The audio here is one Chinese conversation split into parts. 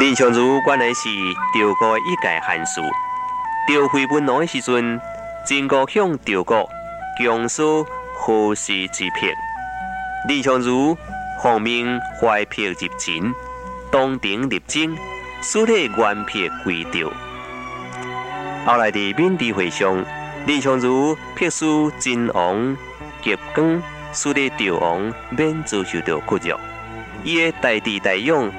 林相如原来是赵国的一介汉士，赵惠文王的时阵，晋国向赵国强收河西之陂，林相如奉命怀陂入秦，东庭立征，使得原陂归赵。后来在闽地会上，林相如撇书晋王结光，使得赵王免遭受到屈辱。伊的大弟大勇。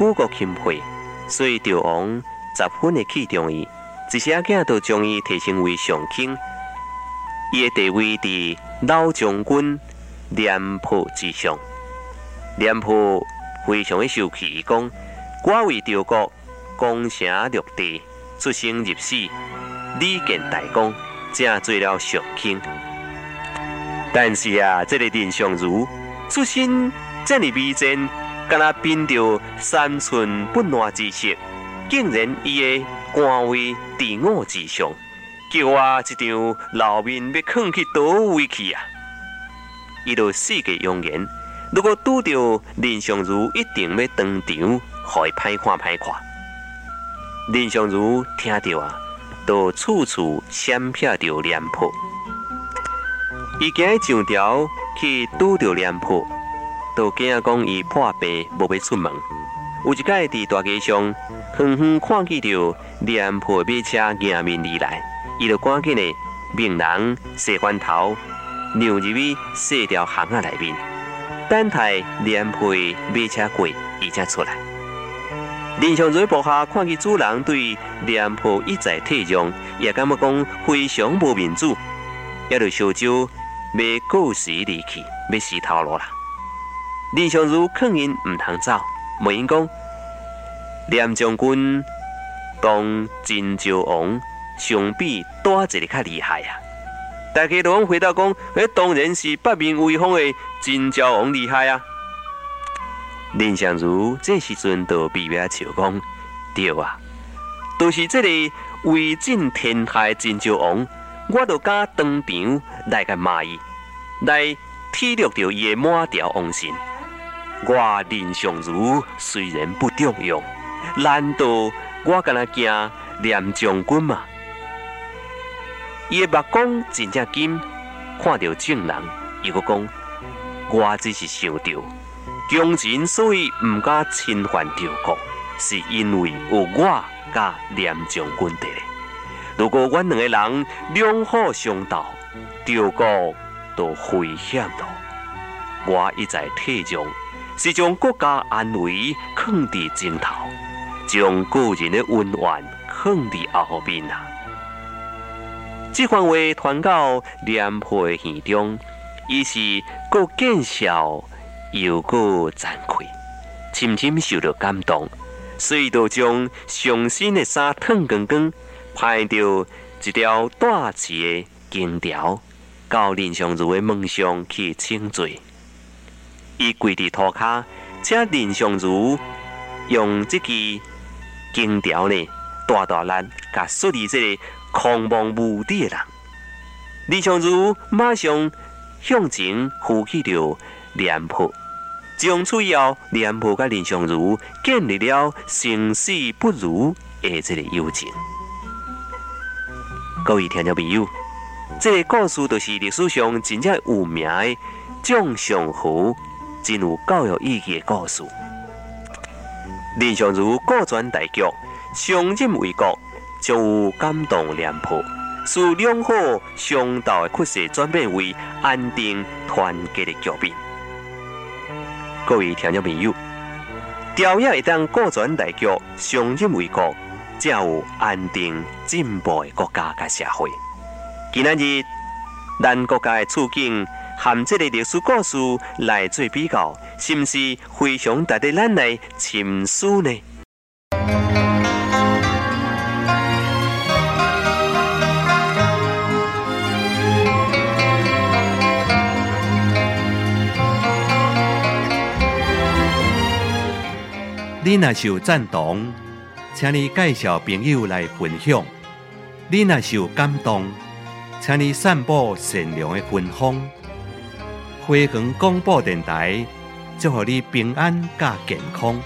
举国钦佩，所以赵王十分的器重伊，一些囝都将伊提升为上卿。伊的地位伫老将军廉颇之上。廉颇非常的受气，伊讲：我为赵国攻城略地，出生入死，立建大功，正做了上卿。但是啊，这个蔺相如出身这么卑贱。敢若凭着三寸不烂之舌，竟然伊的官位在我之上，叫我一张老面要放去倒位去啊！伊就四个扬言，如果拄到林相如，一定要当场互伊歹看歹看。林相如听着啊，都处处闪避着廉颇，伊行上条去拄着廉颇。都惊讲伊破病无要出门。有一届伫大街上，远远看见着廉颇马车迎面而来，伊就赶紧的命人洗翻头，让入去洗条巷仔内面，等待廉颇马车过，伊才出来。林相如部下看见主人对廉颇一再退让，也感觉讲非常无面子，也就烧酒要告辞离去，要死头路啦。林相如劝因唔通走，问因讲：廉将军当晋昭王相比，多一个较厉害啊！大家都回答讲：那当然是八面威风的晋昭王厉害啊！林相如这时阵都微微笑讲：对啊，都是这个威震天下的晋昭王，我都敢当场来个骂伊，来体谅着伊的满条王信。我林相如虽然不重用，难道我敢若惊廉将军吗？伊的目光真正金，看到正人，伊个讲：我只是想到，强人所以唔敢侵犯赵国，是因为有我甲廉将军伫咧。如果阮两个人两虎相斗，赵国都危险了。我一再退让。是将国家安危放伫前头，将个人的温暖放伫后面啊！这番话传到廉颇的耳中，伊是够见笑又够惭愧，深深受到感动，所以就将上身的衫脱光光，拍着一条大旗的金条，到林相如的梦想去请罪。伊跪伫涂骹，请林相如用即支金条呢，大大力甲树立这个狂妄无底的人。林相如马上向前扶起了廉颇，从此以后，廉颇甲林相如建立了生死不渝的即个友情。各位听众朋友，这个故事就是历史上真正有名的将相和。真有教育意义的故事。林相如顾全大局，上任为国，将有感动廉颇，使两河相道的趋势转变为安定团结的局面。各位听众朋友，调也会当顾全大局，上任为国，才有安定进步的国家甲社会。今日咱国家的处境。含这个历史故事来做比较，是不是非常值得咱来深思呢？你若是有赞同，请你介绍朋友来分享；你若是感动，请你散布善良的芬芳。辉光广播电台，祝福你平安加健康。